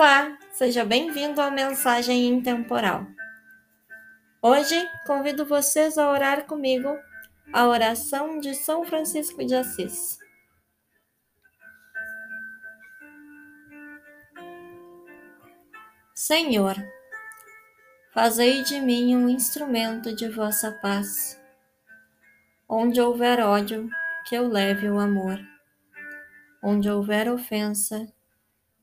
Olá, seja bem-vindo à Mensagem Intemporal. Hoje convido vocês a orar comigo a oração de São Francisco de Assis. Senhor, fazei de mim um instrumento de vossa paz. Onde houver ódio, que eu leve o amor. Onde houver ofensa,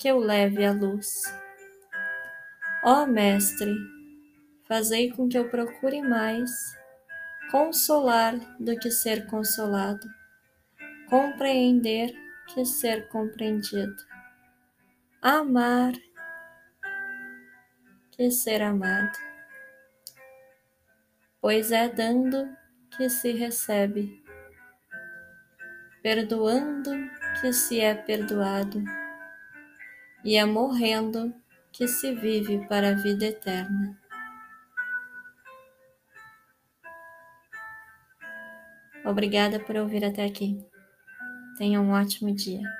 que eu leve a luz. Ó Mestre, fazei com que eu procure mais consolar do que ser consolado, compreender que ser compreendido, amar que ser amado, pois é dando que se recebe, perdoando que se é perdoado e é morrendo que se vive para a vida eterna. Obrigada por ouvir até aqui. Tenha um ótimo dia.